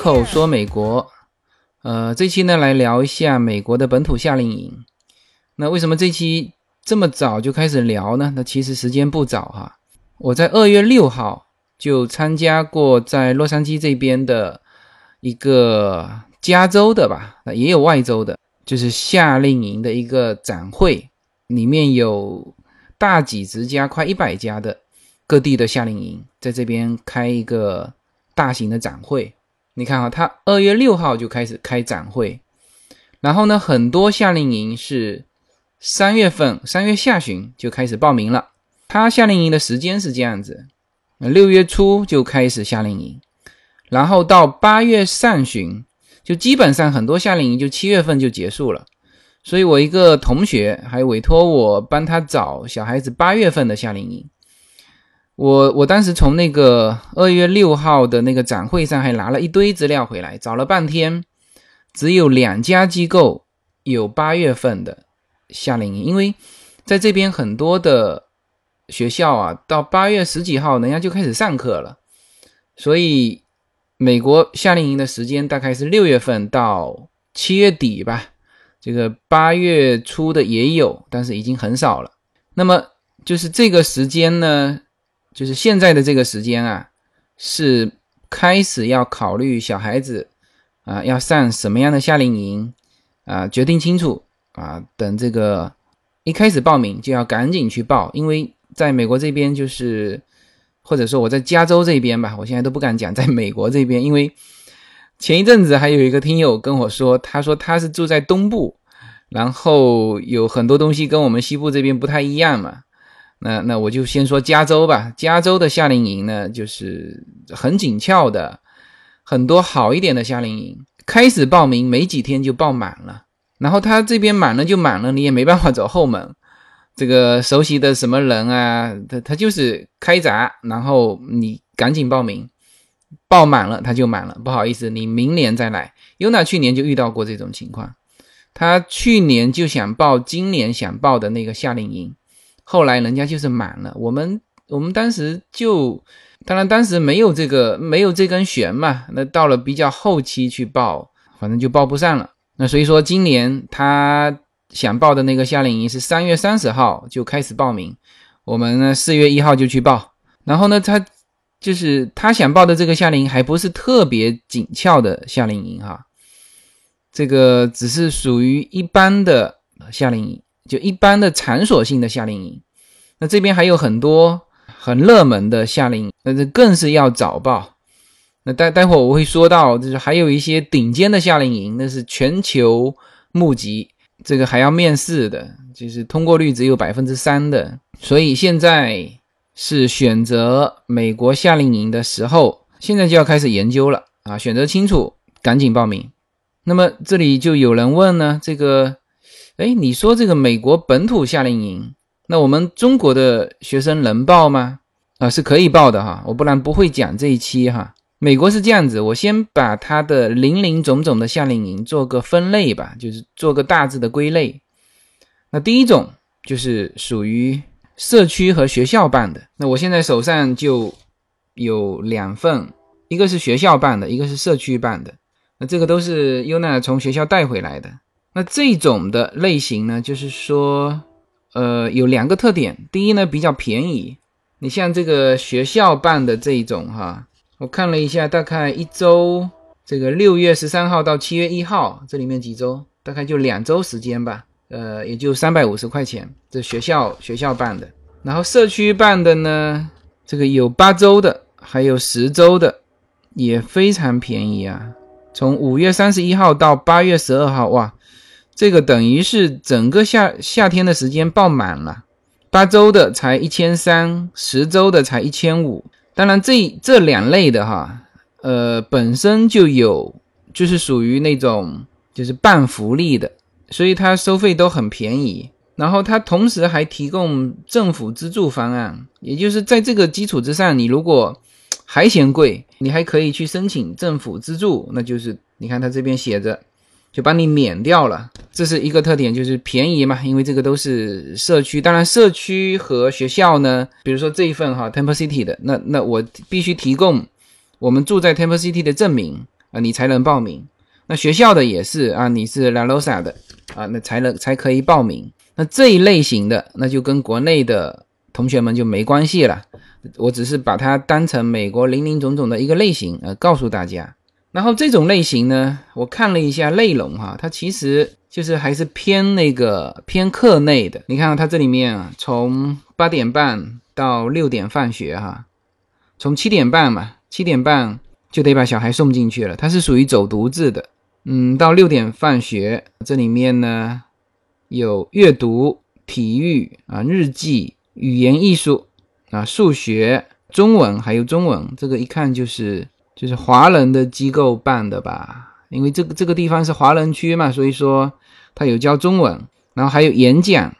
随口说美国，呃，这期呢来聊一下美国的本土夏令营。那为什么这期这么早就开始聊呢？那其实时间不早哈，我在二月六号就参加过在洛杉矶这边的一个加州的吧，那也有外州的，就是夏令营的一个展会，里面有大几十家，快一百家的各地的夏令营在这边开一个大型的展会。你看啊，他二月六号就开始开展会，然后呢，很多夏令营是三月份三月下旬就开始报名了。他夏令营的时间是这样子：六月初就开始夏令营，然后到八月上旬，就基本上很多夏令营就七月份就结束了。所以我一个同学还委托我帮他找小孩子八月份的夏令营。我我当时从那个二月六号的那个展会上还拿了一堆资料回来，找了半天，只有两家机构有八月份的夏令营，因为在这边很多的学校啊，到八月十几号人家就开始上课了，所以美国夏令营的时间大概是六月份到七月底吧，这个八月初的也有，但是已经很少了。那么就是这个时间呢？就是现在的这个时间啊，是开始要考虑小孩子啊要上什么样的夏令营啊，决定清楚啊，等这个一开始报名就要赶紧去报，因为在美国这边就是或者说我在加州这边吧，我现在都不敢讲在美国这边，因为前一阵子还有一个听友跟我说，他说他是住在东部，然后有很多东西跟我们西部这边不太一样嘛。那那我就先说加州吧。加州的夏令营呢，就是很紧俏的，很多好一点的夏令营，开始报名没几天就爆满了。然后他这边满了就满了，你也没办法走后门。这个熟悉的什么人啊，他他就是开闸，然后你赶紧报名，报满了他就满了。不好意思，你明年再来。尤娜去年就遇到过这种情况，他去年就想报今年想报的那个夏令营。后来人家就是满了，我们我们当时就，当然当时没有这个没有这根弦嘛，那到了比较后期去报，反正就报不上了。那所以说今年他想报的那个夏令营是三月三十号就开始报名，我们呢四月一号就去报。然后呢，他就是他想报的这个夏令营还不是特别紧俏的夏令营哈，这个只是属于一般的夏令营。就一般的场所性的夏令营，那这边还有很多很热门的夏令营，那这更是要早报。那待待会我会说到，就是还有一些顶尖的夏令营，那是全球募集，这个还要面试的，就是通过率只有百分之三的。所以现在是选择美国夏令营的时候，现在就要开始研究了啊！选择清楚，赶紧报名。那么这里就有人问呢，这个。哎，你说这个美国本土夏令营，那我们中国的学生能报吗？啊，是可以报的哈，我不然不会讲这一期哈。美国是这样子，我先把它的零零总总的夏令营做个分类吧，就是做个大致的归类。那第一种就是属于社区和学校办的，那我现在手上就有两份，一个是学校办的，一个是社区办的。那这个都是优娜从学校带回来的。那这种的类型呢，就是说，呃，有两个特点。第一呢，比较便宜。你像这个学校办的这一种哈，我看了一下，大概一周，这个六月十三号到七月一号，这里面几周，大概就两周时间吧。呃，也就三百五十块钱。这学校学校办的，然后社区办的呢，这个有八周的，还有十周的，也非常便宜啊。从五月三十一号到八月十二号，哇！这个等于是整个夏夏天的时间爆满了，八周的才一千三，十周的才一千五。当然，这这两类的哈，呃，本身就有就是属于那种就是半福利的，所以它收费都很便宜。然后它同时还提供政府资助方案，也就是在这个基础之上，你如果还嫌贵，你还可以去申请政府资助，那就是你看它这边写着。就帮你免掉了，这是一个特点，就是便宜嘛，因为这个都是社区。当然，社区和学校呢，比如说这一份哈，Temple City 的，那那我必须提供我们住在 Temple City 的证明，啊，你才能报名。那学校的也是啊，你是 La Rosa 的啊，那才能才可以报名。那这一类型的，那就跟国内的同学们就没关系了。我只是把它当成美国林林总总的一个类型，呃，告诉大家。然后这种类型呢，我看了一下内容哈，它其实就是还是偏那个偏课内的。你看它这里面啊，从八点半到六点放学哈，从七点半嘛，七点半就得把小孩送进去了，它是属于走读制的。嗯，到六点放学，这里面呢有阅读、体育啊、日记、语言艺术啊、数学、中文，还有中文，这个一看就是。就是华人的机构办的吧，因为这个这个地方是华人区嘛，所以说他有教中文，然后还有演讲，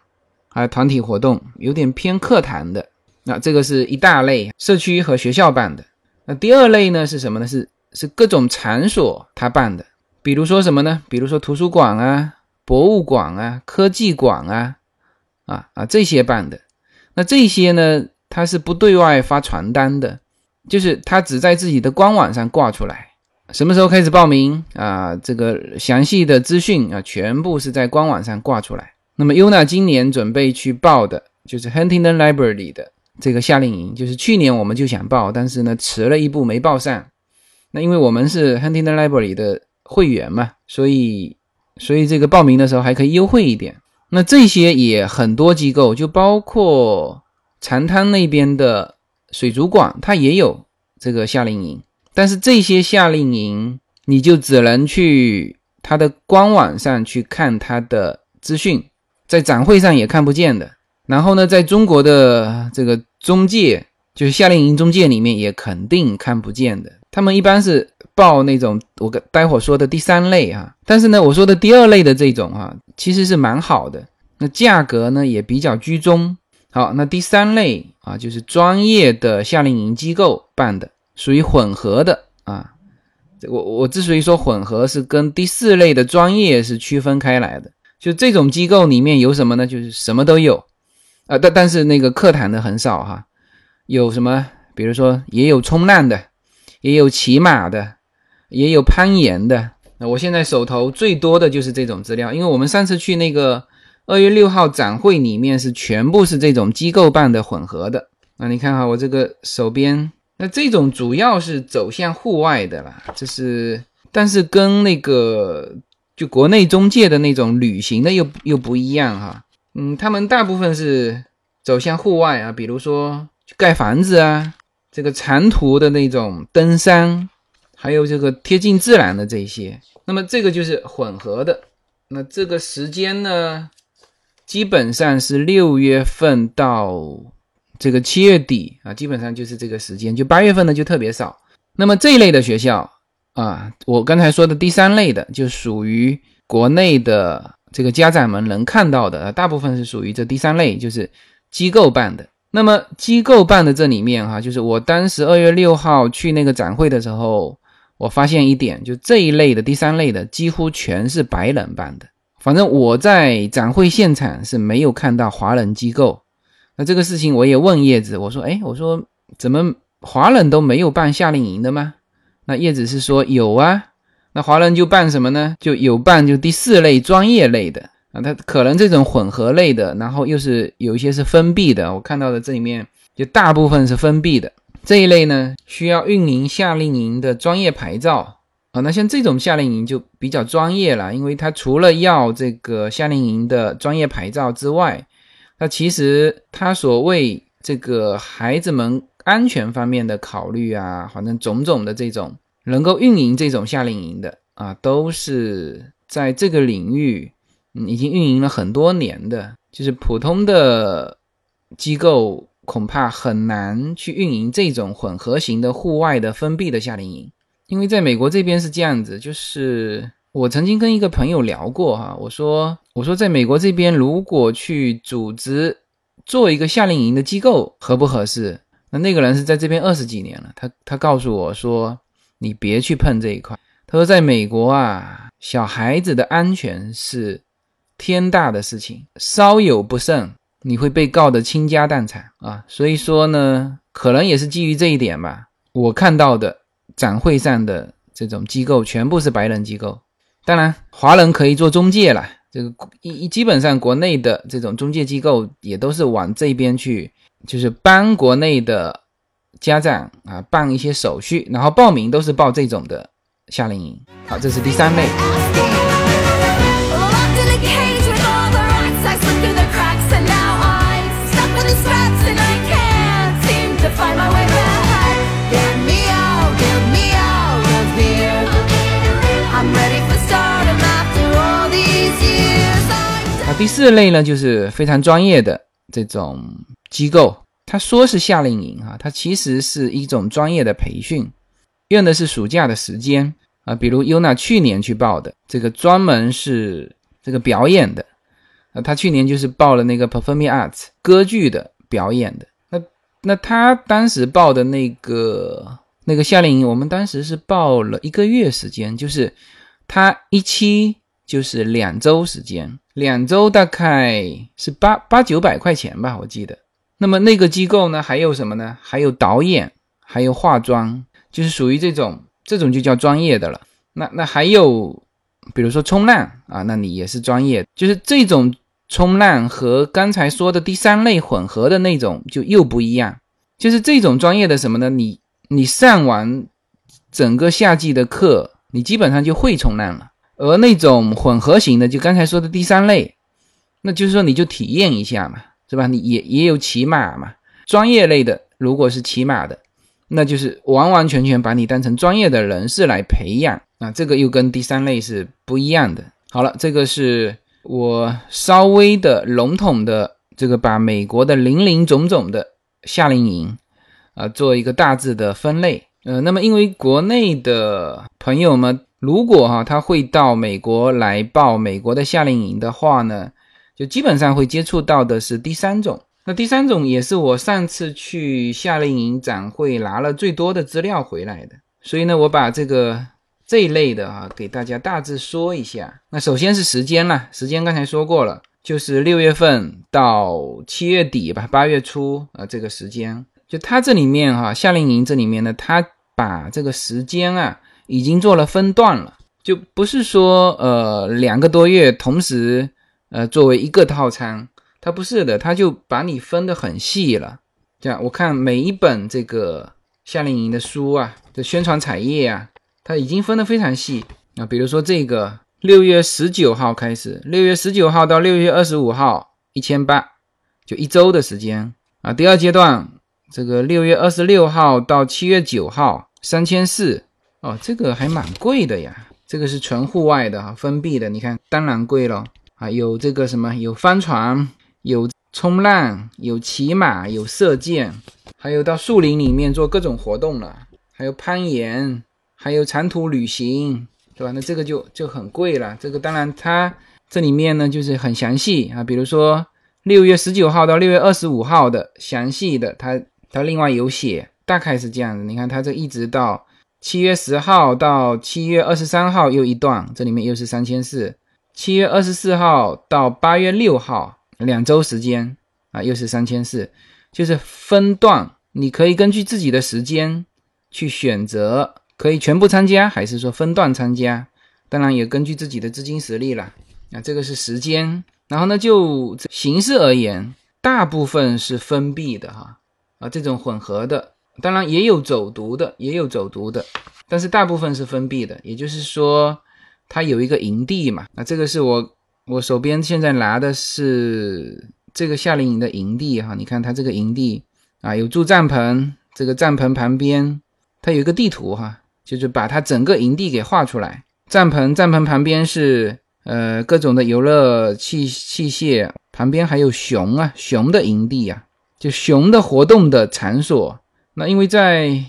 还有团体活动，有点偏课堂的。那这个是一大类，社区和学校办的。那第二类呢是什么呢？是是各种场所他办的，比如说什么呢？比如说图书馆啊、博物馆啊、科技馆啊，啊啊这些办的。那这些呢，他是不对外发传单的。就是他只在自己的官网上挂出来，什么时候开始报名啊？这个详细的资讯啊，全部是在官网上挂出来。那么 Yuna 今年准备去报的就是 Huntington Library 的这个夏令营，就是去年我们就想报，但是呢迟了一步没报上。那因为我们是 Huntington Library 的会员嘛，所以所以这个报名的时候还可以优惠一点。那这些也很多机构，就包括长滩那边的。水族馆它也有这个夏令营，但是这些夏令营你就只能去它的官网上去看它的资讯，在展会上也看不见的。然后呢，在中国的这个中介，就是夏令营中介里面也肯定看不见的。他们一般是报那种我待会儿说的第三类哈，但是呢，我说的第二类的这种哈，其实是蛮好的，那价格呢也比较居中。好，那第三类啊，就是专业的夏令营机构办的，属于混合的啊。我我之所以说混合，是跟第四类的专业是区分开来的。就这种机构里面有什么呢？就是什么都有啊，但但是那个课堂的很少哈。有什么？比如说也有冲浪的，也有骑马的，也有攀岩的。那我现在手头最多的就是这种资料，因为我们上次去那个。二月六号展会里面是全部是这种机构办的混合的，那你看哈，我这个手边，那这种主要是走向户外的啦，这是，但是跟那个就国内中介的那种旅行的又又不一样哈，嗯，他们大部分是走向户外啊，比如说盖房子啊，这个长途的那种登山，还有这个贴近自然的这些，那么这个就是混合的，那这个时间呢？基本上是六月份到这个七月底啊，基本上就是这个时间。就八月份呢就特别少。那么这一类的学校啊，我刚才说的第三类的，就属于国内的这个家长们能看到的，大部分是属于这第三类，就是机构办的。那么机构办的这里面哈，就是我当时二月六号去那个展会的时候，我发现一点，就这一类的第三类的几乎全是白人办的。反正我在展会现场是没有看到华人机构，那这个事情我也问叶子，我说，哎，我说怎么华人都没有办夏令营的吗？那叶子是说有啊，那华人就办什么呢？就有办就第四类专业类的啊，他可能这种混合类的，然后又是有一些是封闭的，我看到的这里面就大部分是封闭的这一类呢，需要运营夏令营的专业牌照。啊，那像这种夏令营就比较专业了，因为它除了要这个夏令营的专业牌照之外，那其实它所谓这个孩子们安全方面的考虑啊，反正种种的这种能够运营这种夏令营的啊，都是在这个领域嗯已经运营了很多年的，就是普通的机构恐怕很难去运营这种混合型的户外的封闭的夏令营。因为在美国这边是这样子，就是我曾经跟一个朋友聊过哈，我说我说在美国这边如果去组织做一个夏令营的机构合不合适？那那个人是在这边二十几年了，他他告诉我说你别去碰这一块。他说在美国啊，小孩子的安全是天大的事情，稍有不慎你会被告的倾家荡产啊。所以说呢，可能也是基于这一点吧，我看到的。展会上的这种机构全部是白人机构。当然，华人可以做中介了。这个一基本上国内的这种中介机构也都是往这边去，就是帮国内的家长啊办一些手续，然后报名都是报这种的夏令营。好，这是第三类。第四类呢，就是非常专业的这种机构，他说是夏令营啊，它其实是一种专业的培训，用的是暑假的时间啊。比如优娜去年去报的这个专门是这个表演的啊，他去年就是报了那个 performing arts 歌剧的表演的。那那他当时报的那个那个夏令营，我们当时是报了一个月时间，就是他一期就是两周时间。两周大概是八八九百块钱吧，我记得。那么那个机构呢，还有什么呢？还有导演，还有化妆，就是属于这种，这种就叫专业的了。那那还有，比如说冲浪啊，那你也是专业。就是这种冲浪和刚才说的第三类混合的那种就又不一样。就是这种专业的什么呢？你你上完整个夏季的课，你基本上就会冲浪了。而那种混合型的，就刚才说的第三类，那就是说你就体验一下嘛，是吧？你也也有骑马嘛，专业类的，如果是骑马的，那就是完完全全把你当成专业的人士来培养啊，这个又跟第三类是不一样的。好了，这个是我稍微的笼统的这个把美国的林林总总的夏令营啊做一个大致的分类。呃，那么因为国内的朋友们。如果哈他会到美国来报美国的夏令营的话呢，就基本上会接触到的是第三种。那第三种也是我上次去夏令营展会拿了最多的资料回来的。所以呢，我把这个这一类的啊给大家大致说一下。那首先是时间啦，时间刚才说过了，就是六月份到七月底吧，八月初啊这个时间。就它这里面哈夏令营这里面呢，它把这个时间啊。已经做了分段了，就不是说呃两个多月同时呃作为一个套餐，它不是的，它就把你分得很细了。这样我看每一本这个夏令营的书啊的宣传彩页啊，它已经分得非常细啊。比如说这个六月十九号开始，六月十九号到六月二十五号一千八，就一周的时间啊。第二阶段这个六月二十六号到七月九号三千四。哦，这个还蛮贵的呀，这个是纯户外的哈，封闭的，你看当然贵了啊。有这个什么，有帆船，有冲浪，有骑马，有射箭，还有到树林里面做各种活动了，还有攀岩，还有长途旅行，对吧？那这个就就很贵了。这个当然它这里面呢就是很详细啊，比如说六月十九号到六月二十五号的详细的，它它另外有写，大概是这样的。你看它这一直到。七月十号到七月二十三号又一段，这里面又是三千四。七月二十四号到八月六号两周时间啊，又是三千四，就是分段，你可以根据自己的时间去选择，可以全部参加，还是说分段参加？当然也根据自己的资金实力了。啊，这个是时间，然后呢，就形式而言，大部分是封闭的哈，啊，这种混合的。当然也有走读的，也有走读的，但是大部分是封闭的。也就是说，它有一个营地嘛。那这个是我我手边现在拿的是这个夏令营的营地哈。你看它这个营地啊，有住帐篷，这个帐篷旁边它有一个地图哈，就是把它整个营地给画出来。帐篷帐篷旁边是呃各种的游乐器器械，旁边还有熊啊熊的营地啊，就熊的活动的场所。那因为在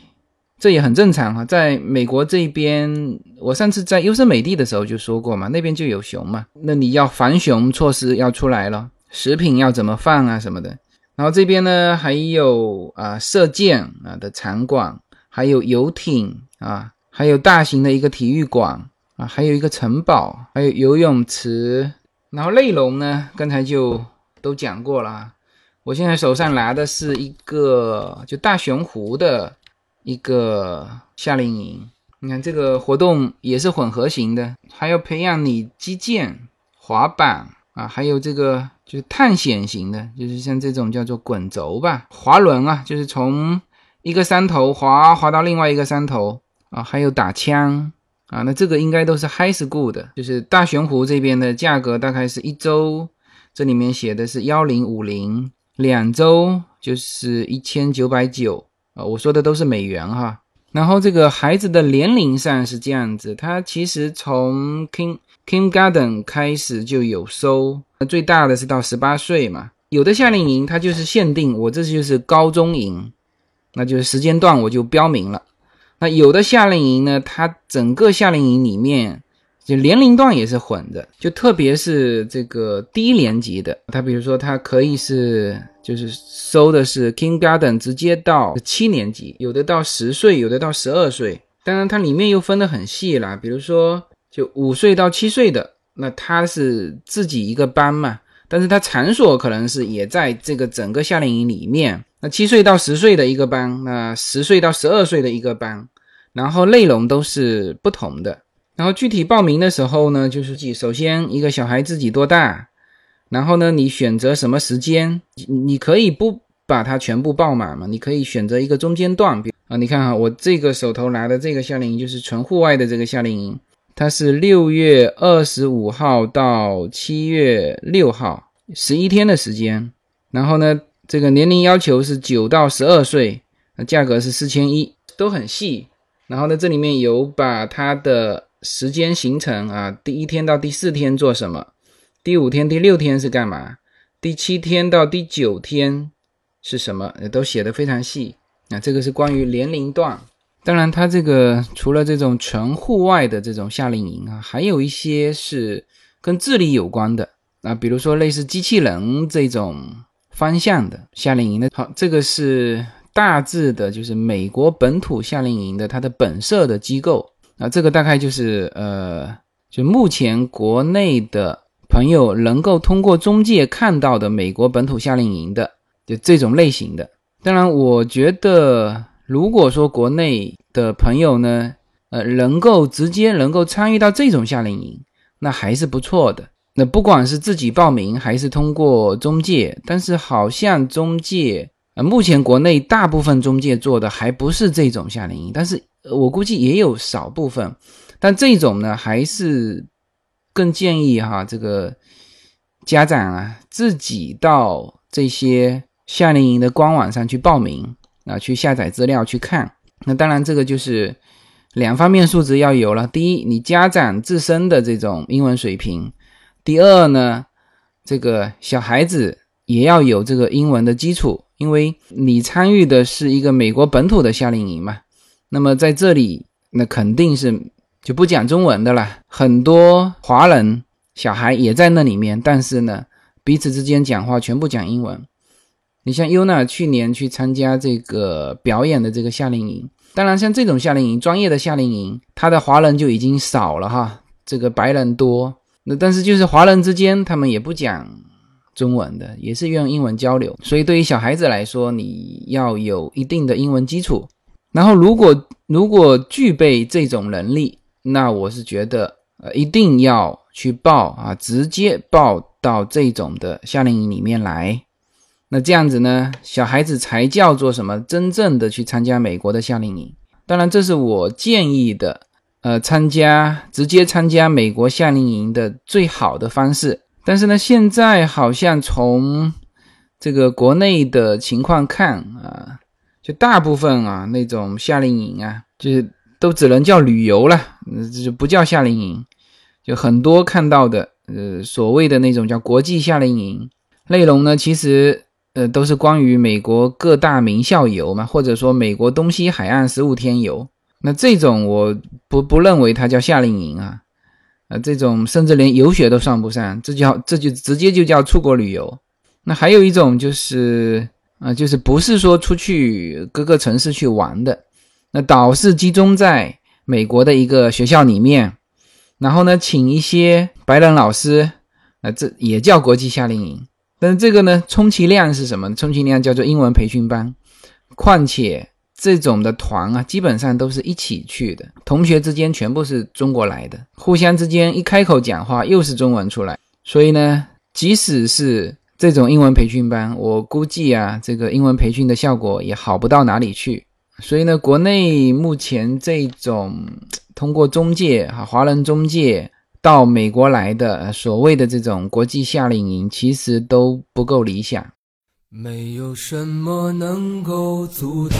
这也很正常哈，在美国这边，我上次在优胜美地的时候就说过嘛，那边就有熊嘛，那你要防熊措施要出来了，食品要怎么放啊什么的。然后这边呢还有啊射箭啊的场馆，还有游艇啊，还有大型的一个体育馆啊，还有一个城堡，还有游泳池。然后内容呢，刚才就都讲过了。我现在手上拿的是一个就大熊湖的一个夏令营，你看这个活动也是混合型的，还要培养你击剑、滑板啊，还有这个就是探险型的，就是像这种叫做滚轴吧，滑轮啊，就是从一个山头滑滑到另外一个山头啊，还有打枪啊，那这个应该都是 high school 的，就是大悬湖这边的价格大概是一周，这里面写的是幺零五零，两周就是一千九百九啊，我说的都是美元哈。然后这个孩子的年龄上是这样子，他其实从 King Kindergarten 开始就有收，最大的是到十八岁嘛。有的夏令营它就是限定，我这就是高中营，那就是时间段我就标明了。那有的夏令营呢，它整个夏令营里面。就年龄段也是混的，就特别是这个低年级的，他比如说他可以是就是收的是 Kindergarten，直接到七年级，有的到十岁，有的到十二岁。当然它里面又分得很细啦，比如说就五岁到七岁的，那他是自己一个班嘛，但是他场所可能是也在这个整个夏令营里面。那七岁到十岁的一个班，那十岁到十二岁的一个班，然后内容都是不同的。然后具体报名的时候呢，就是己首先一个小孩自己多大，然后呢，你选择什么时间，你可以不把它全部报满嘛，你可以选择一个中间段，比啊，你看哈，我这个手头拿的这个夏令营就是纯户外的这个夏令营，它是六月二十五号到七月六号，十一天的时间，然后呢，这个年龄要求是九到十二岁，价格是四千一，都很细，然后呢，这里面有把它的。时间行程啊，第一天到第四天做什么？第五天、第六天是干嘛？第七天到第九天是什么？都写的非常细。那这个是关于年龄段。当然，它这个除了这种纯户外的这种夏令营啊，还有一些是跟智力有关的啊，比如说类似机器人这种方向的夏令营的。好，这个是大致的，就是美国本土夏令营的它的本色的机构。那这个大概就是呃，就目前国内的朋友能够通过中介看到的美国本土夏令营的，就这种类型的。当然，我觉得如果说国内的朋友呢，呃，能够直接能够参与到这种夏令营，那还是不错的。那不管是自己报名还是通过中介，但是好像中介，呃，目前国内大部分中介做的还不是这种夏令营，但是。我估计也有少部分，但这种呢，还是更建议哈，这个家长啊，自己到这些夏令营的官网上去报名啊，去下载资料去看。那当然，这个就是两方面素质要有了。第一，你家长自身的这种英文水平；第二呢，这个小孩子也要有这个英文的基础，因为你参与的是一个美国本土的夏令营嘛。那么在这里，那肯定是就不讲中文的了。很多华人小孩也在那里面，但是呢，彼此之间讲话全部讲英文。你像优娜去年去参加这个表演的这个夏令营，当然像这种夏令营，专业的夏令营，他的华人就已经少了哈，这个白人多。那但是就是华人之间，他们也不讲中文的，也是用英文交流。所以对于小孩子来说，你要有一定的英文基础。然后，如果如果具备这种能力，那我是觉得，呃，一定要去报啊，直接报到这种的夏令营里面来。那这样子呢，小孩子才叫做什么？真正的去参加美国的夏令营。当然，这是我建议的，呃，参加直接参加美国夏令营的最好的方式。但是呢，现在好像从这个国内的情况看啊。就大部分啊，那种夏令营啊，就是都只能叫旅游了，这就不叫夏令营。就很多看到的，呃，所谓的那种叫国际夏令营，内容呢，其实呃都是关于美国各大名校游嘛，或者说美国东西海岸十五天游。那这种我不不认为它叫夏令营啊，呃，这种甚至连游学都算不上，这叫这就直接就叫出国旅游。那还有一种就是。啊，就是不是说出去各个城市去玩的，那导是集中在美国的一个学校里面，然后呢，请一些白人老师，啊，这也叫国际夏令营。但是这个呢，充其量是什么？充其量叫做英文培训班。况且这种的团啊，基本上都是一起去的，同学之间全部是中国来的，互相之间一开口讲话又是中文出来，所以呢，即使是这种英文培训班，我估计啊，这个英文培训的效果也好不到哪里去。所以呢，国内目前这种通过中介哈，华人中介到美国来的所谓的这种国际夏令营，其实都不够理想。没有什么能够阻挡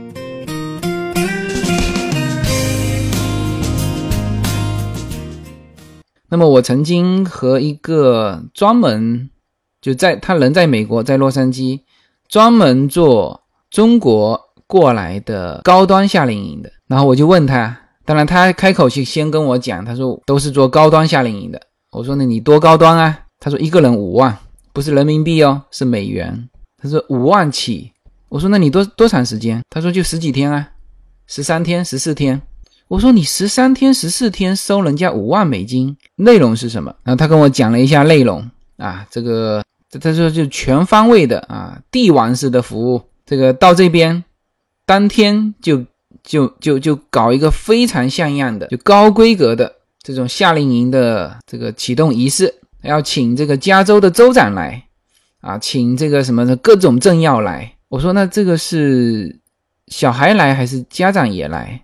那么我曾经和一个专门就在他人在美国，在洛杉矶，专门做中国过来的高端夏令营的，然后我就问他，当然他开口去先跟我讲，他说都是做高端夏令营的。我说那你多高端啊？他说一个人五万，不是人民币哦，是美元。他说五万起。我说那你多多长时间？他说就十几天啊，十三天、十四天。我说你十三天十四天收人家五万美金，内容是什么？然后他跟我讲了一下内容啊，这个他说就全方位的啊，帝王式的服务。这个到这边当天就就就就搞一个非常像样的、就高规格的这种夏令营的这个启动仪式，要请这个加州的州长来啊，请这个什么的各种政要来。我说那这个是小孩来还是家长也来？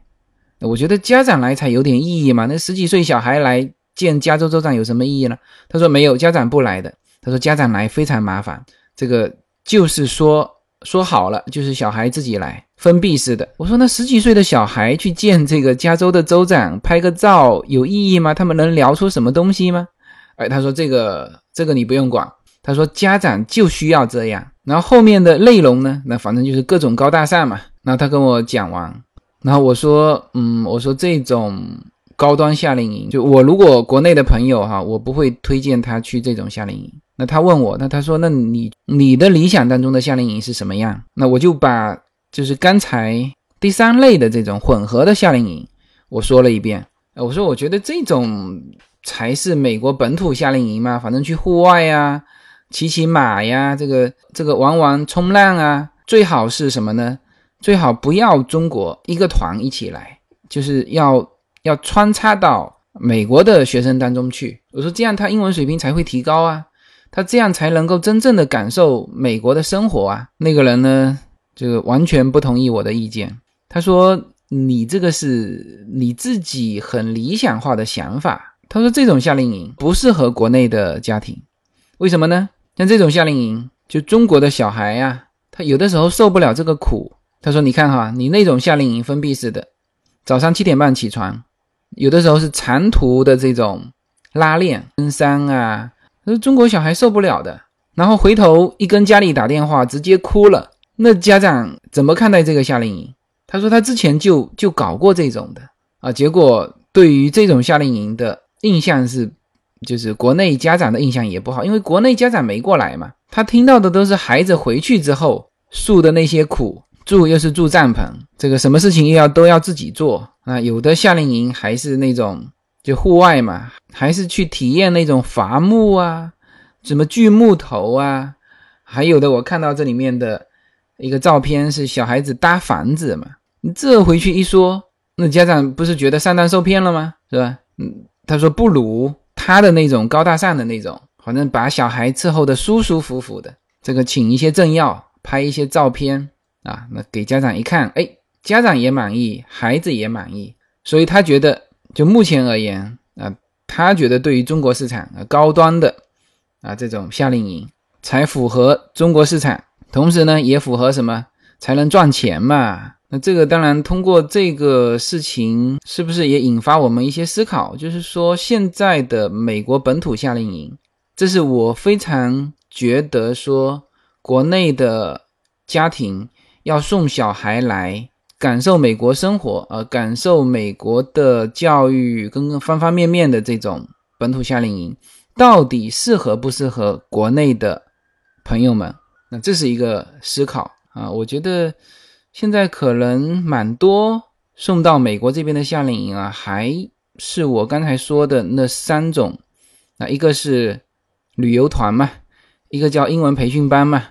我觉得家长来才有点意义嘛。那十几岁小孩来见加州州长有什么意义呢？他说没有，家长不来的。他说家长来非常麻烦，这个就是说说好了，就是小孩自己来，封闭式的。我说那十几岁的小孩去见这个加州的州长拍个照有意义吗？他们能聊出什么东西吗？哎，他说这个这个你不用管。他说家长就需要这样。然后后面的内容呢？那反正就是各种高大上嘛。然后他跟我讲完。然后我说，嗯，我说这种高端夏令营，就我如果国内的朋友哈，我不会推荐他去这种夏令营。那他问我，那他说，那你你的理想当中的夏令营是什么样？那我就把就是刚才第三类的这种混合的夏令营，我说了一遍。我说我觉得这种才是美国本土夏令营嘛，反正去户外呀，骑骑马呀，这个这个玩玩冲浪啊，最好是什么呢？最好不要中国一个团一起来，就是要要穿插到美国的学生当中去。我说这样他英文水平才会提高啊，他这样才能够真正的感受美国的生活啊。那个人呢，就完全不同意我的意见。他说你这个是你自己很理想化的想法。他说这种夏令营不适合国内的家庭，为什么呢？像这种夏令营，就中国的小孩呀，他有的时候受不了这个苦。他说：“你看哈，你那种夏令营封闭式的，早上七点半起床，有的时候是长途的这种拉练登山啊，那中国小孩受不了的。然后回头一跟家里打电话，直接哭了。那家长怎么看待这个夏令营？他说他之前就就搞过这种的啊，结果对于这种夏令营的印象是，就是国内家长的印象也不好，因为国内家长没过来嘛，他听到的都是孩子回去之后诉的那些苦。”住又是住帐篷，这个什么事情又要都要自己做啊？有的夏令营还是那种就户外嘛，还是去体验那种伐木啊，什么锯木头啊？还有的我看到这里面的一个照片是小孩子搭房子嘛，你这回去一说，那家长不是觉得上当受骗了吗？是吧？嗯，他说不如他的那种高大上的那种，反正把小孩伺候的舒舒服服的，这个请一些政要。拍一些照片啊，那给家长一看，哎，家长也满意，孩子也满意，所以他觉得，就目前而言啊，他觉得对于中国市场啊高端的啊这种夏令营才符合中国市场，同时呢也符合什么才能赚钱嘛。那这个当然通过这个事情，是不是也引发我们一些思考？就是说，现在的美国本土夏令营，这是我非常觉得说，国内的家庭要送小孩来感受美国生活，呃，感受美国的教育跟方方面面的这种本土夏令营，到底适合不适合国内的朋友们？那这是一个思考啊，我觉得。现在可能蛮多送到美国这边的夏令营啊，还是我刚才说的那三种，啊，一个是旅游团嘛，一个叫英文培训班嘛，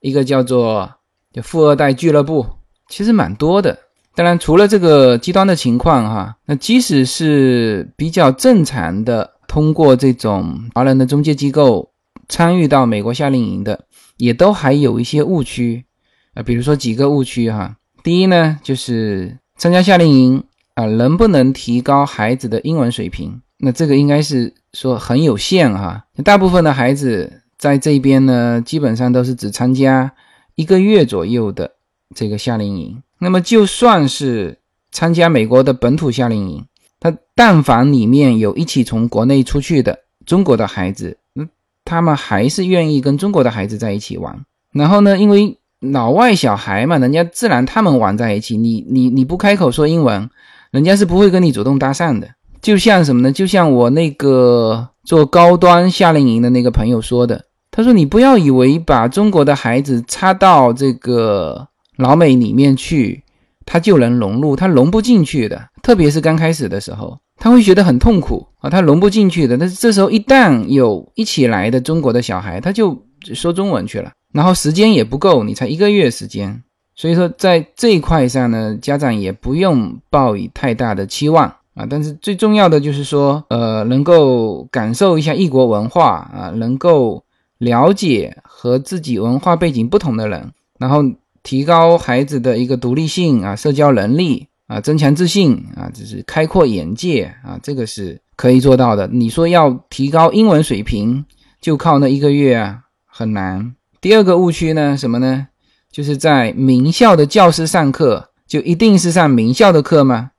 一个叫做就富二代俱乐部，其实蛮多的。当然，除了这个极端的情况哈，那即使是比较正常的，通过这种华人的中介机构参与到美国夏令营的，也都还有一些误区。啊，比如说几个误区哈。第一呢，就是参加夏令营啊，能不能提高孩子的英文水平？那这个应该是说很有限哈。大部分的孩子在这边呢，基本上都是只参加一个月左右的这个夏令营。那么就算是参加美国的本土夏令营，他但凡里面有一起从国内出去的中国的孩子，那他们还是愿意跟中国的孩子在一起玩。然后呢，因为老外小孩嘛，人家自然他们玩在一起。你你你不开口说英文，人家是不会跟你主动搭讪的。就像什么呢？就像我那个做高端夏令营的那个朋友说的，他说：“你不要以为把中国的孩子插到这个老美里面去，他就能融入，他融不进去的。特别是刚开始的时候，他会觉得很痛苦啊，他融不进去的。但是这时候一旦有一起来的中国的小孩，他就说中文去了。”然后时间也不够，你才一个月时间，所以说在这一块上呢，家长也不用抱以太大的期望啊。但是最重要的就是说，呃，能够感受一下异国文化啊，能够了解和自己文化背景不同的人，然后提高孩子的一个独立性啊，社交能力啊，增强自信啊，就是开阔眼界啊，这个是可以做到的。你说要提高英文水平，就靠那一个月啊，很难。第二个误区呢，什么呢？就是在名校的教师上课，就一定是上名校的课吗？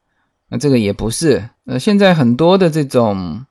那这个也不是。呃，现在很多的这种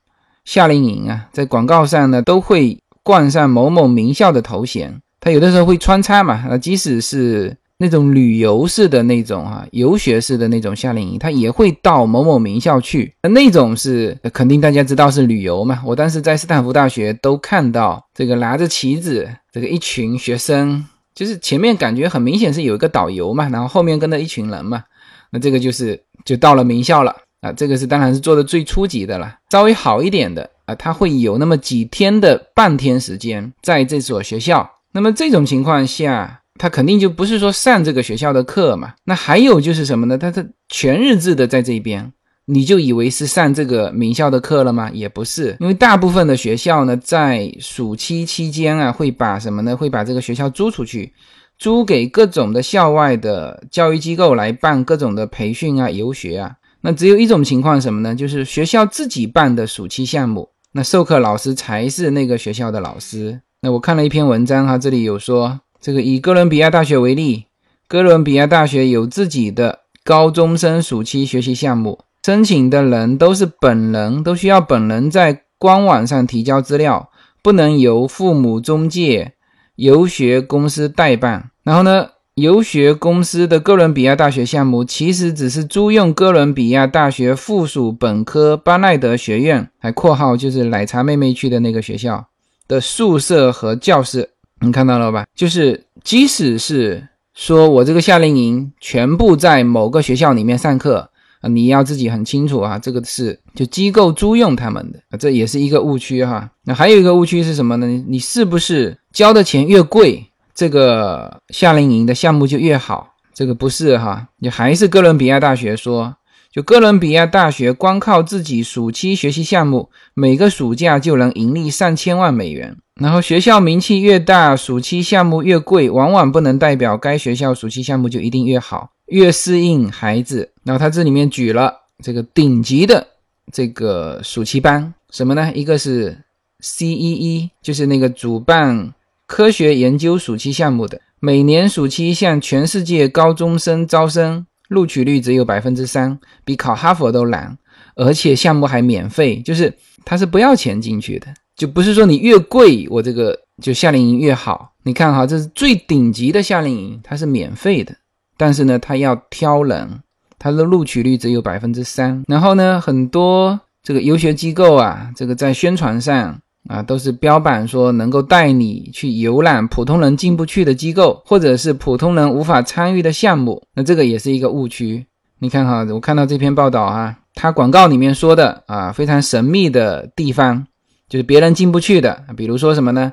夏令营啊，在广告上呢，都会冠上某某名校的头衔，他有的时候会穿插嘛。那，即使是。那种旅游式的那种啊，游学式的那种夏令营，他也会到某某名校去。那那种是肯定大家知道是旅游嘛。我当时在斯坦福大学都看到这个拿着旗子，这个一群学生，就是前面感觉很明显是有一个导游嘛，然后后面跟着一群人嘛。那这个就是就到了名校了啊。这个是当然是做的最初级的了，稍微好一点的啊，他会有那么几天的半天时间在这所学校。那么这种情况下。他肯定就不是说上这个学校的课嘛，那还有就是什么呢？他他全日制的在这边，你就以为是上这个名校的课了吗？也不是，因为大部分的学校呢，在暑期期间啊，会把什么呢？会把这个学校租出去，租给各种的校外的教育机构来办各种的培训啊、游学啊。那只有一种情况什么呢？就是学校自己办的暑期项目，那授课老师才是那个学校的老师。那我看了一篇文章哈，这里有说。这个以哥伦比亚大学为例，哥伦比亚大学有自己的高中生暑期学习项目，申请的人都是本人，都需要本人在官网上提交资料，不能由父母中介、游学公司代办。然后呢，游学公司的哥伦比亚大学项目其实只是租用哥伦比亚大学附属本科巴奈德学院（还括号就是奶茶妹妹去的那个学校）的宿舍和教室。你看到了吧？就是即使是说我这个夏令营全部在某个学校里面上课啊，你要自己很清楚啊，这个是就机构租用他们的，这也是一个误区哈。那还有一个误区是什么呢？你是不是交的钱越贵，这个夏令营的项目就越好？这个不是哈，你还是哥伦比亚大学说，就哥伦比亚大学光靠自己暑期学习项目，每个暑假就能盈利上千万美元。然后学校名气越大，暑期项目越贵，往往不能代表该学校暑期项目就一定越好，越适应孩子。然后他这里面举了这个顶级的这个暑期班，什么呢？一个是 CEE，就是那个主办科学研究暑期项目的，每年暑期向全世界高中生招生。录取率只有百分之三，比考哈佛都难，而且项目还免费，就是它是不要钱进去的，就不是说你越贵，我这个就夏令营越好。你看哈，这是最顶级的夏令营，它是免费的，但是呢，它要挑人，它的录取率只有百分之三。然后呢，很多这个游学机构啊，这个在宣传上。啊，都是标榜说能够带你去游览普通人进不去的机构，或者是普通人无法参与的项目。那这个也是一个误区。你看哈，我看到这篇报道啊，它广告里面说的啊，非常神秘的地方，就是别人进不去的。比如说什么呢？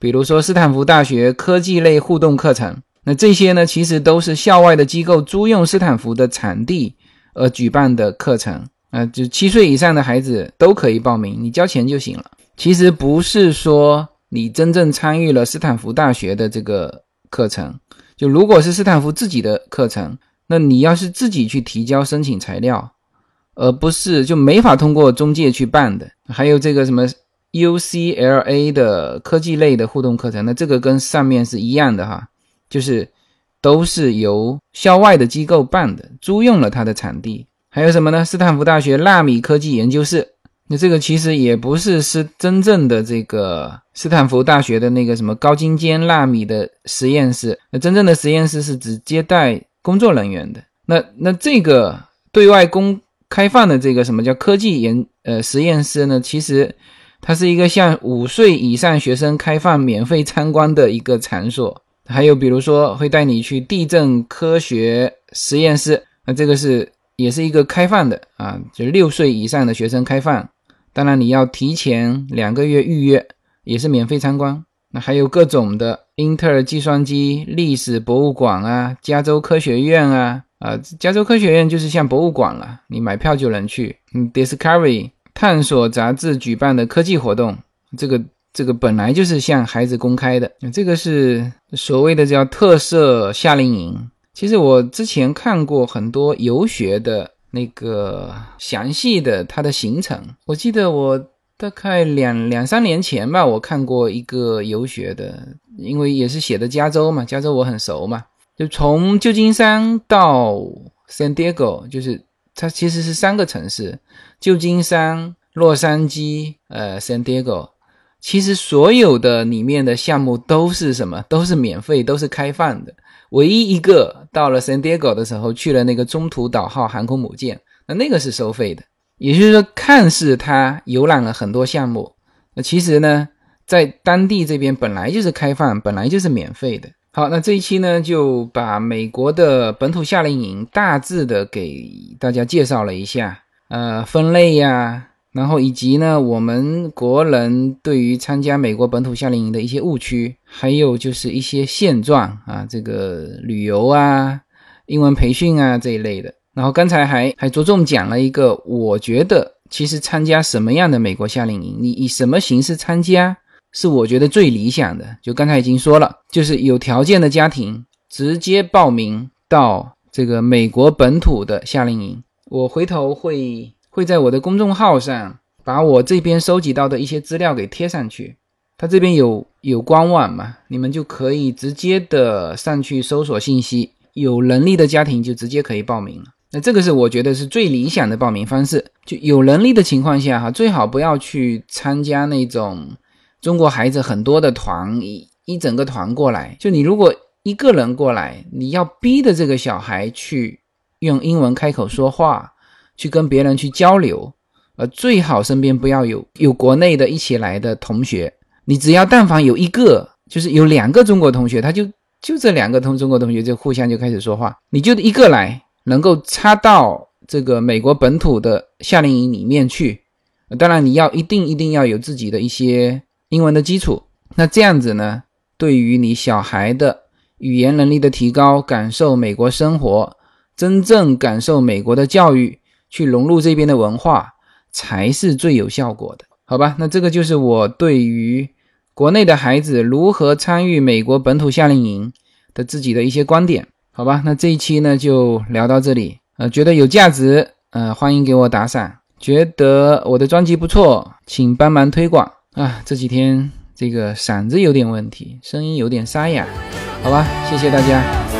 比如说斯坦福大学科技类互动课程。那这些呢，其实都是校外的机构租用斯坦福的场地而举办的课程。啊，就七岁以上的孩子都可以报名，你交钱就行了。其实不是说你真正参与了斯坦福大学的这个课程，就如果是斯坦福自己的课程，那你要是自己去提交申请材料，而不是就没法通过中介去办的。还有这个什么 UCLA 的科技类的互动课程，那这个跟上面是一样的哈，就是都是由校外的机构办的，租用了他的场地。还有什么呢？斯坦福大学纳米科技研究室。那这个其实也不是是真正的这个斯坦福大学的那个什么高精尖纳米的实验室，那真正的实验室是只接待工作人员的。那那这个对外公开放的这个什么叫科技研呃实验室呢？其实它是一个向五岁以上学生开放免费参观的一个场所。还有比如说会带你去地震科学实验室，那这个是也是一个开放的啊，就六岁以上的学生开放。当然，你要提前两个月预约，也是免费参观。那还有各种的英特尔计算机历史博物馆啊，加州科学院啊，啊，加州科学院就是像博物馆了，你买票就能去。嗯，Discovery 探索杂志举办的科技活动，这个这个本来就是向孩子公开的，这个是所谓的叫特色夏令营。其实我之前看过很多游学的。那个详细的它的行程，我记得我大概两两三年前吧，我看过一个游学的，因为也是写的加州嘛，加州我很熟嘛，就从旧金山到 San Diego，就是它其实是三个城市，旧金山、洛杉矶、呃 San Diego，其实所有的里面的项目都是什么？都是免费，都是开放的。唯一一个到了 San Diego 的时候，去了那个中途岛号航空母舰，那那个是收费的。也就是说，看似它游览了很多项目，那其实呢，在当地这边本来就是开放，本来就是免费的。好，那这一期呢，就把美国的本土夏令营大致的给大家介绍了一下，呃，分类呀。然后以及呢，我们国人对于参加美国本土夏令营的一些误区，还有就是一些现状啊，这个旅游啊、英文培训啊这一类的。然后刚才还还着重讲了一个，我觉得其实参加什么样的美国夏令营，你以什么形式参加是我觉得最理想的。就刚才已经说了，就是有条件的家庭直接报名到这个美国本土的夏令营。我回头会。会在我的公众号上把我这边收集到的一些资料给贴上去，它这边有有官网嘛，你们就可以直接的上去搜索信息，有能力的家庭就直接可以报名了。那这个是我觉得是最理想的报名方式，就有能力的情况下哈，最好不要去参加那种中国孩子很多的团，一一整个团过来，就你如果一个人过来，你要逼的这个小孩去用英文开口说话。去跟别人去交流，呃，最好身边不要有有国内的一起来的同学。你只要但凡有一个，就是有两个中国同学，他就就这两个同中国同学就互相就开始说话。你就一个来，能够插到这个美国本土的夏令营里面去。当然你要一定一定要有自己的一些英文的基础。那这样子呢，对于你小孩的语言能力的提高，感受美国生活，真正感受美国的教育。去融入这边的文化，才是最有效果的，好吧？那这个就是我对于国内的孩子如何参与美国本土夏令营的自己的一些观点，好吧？那这一期呢就聊到这里，呃，觉得有价值，呃，欢迎给我打赏，觉得我的专辑不错，请帮忙推广啊！这几天这个嗓子有点问题，声音有点沙哑，好吧？谢谢大家。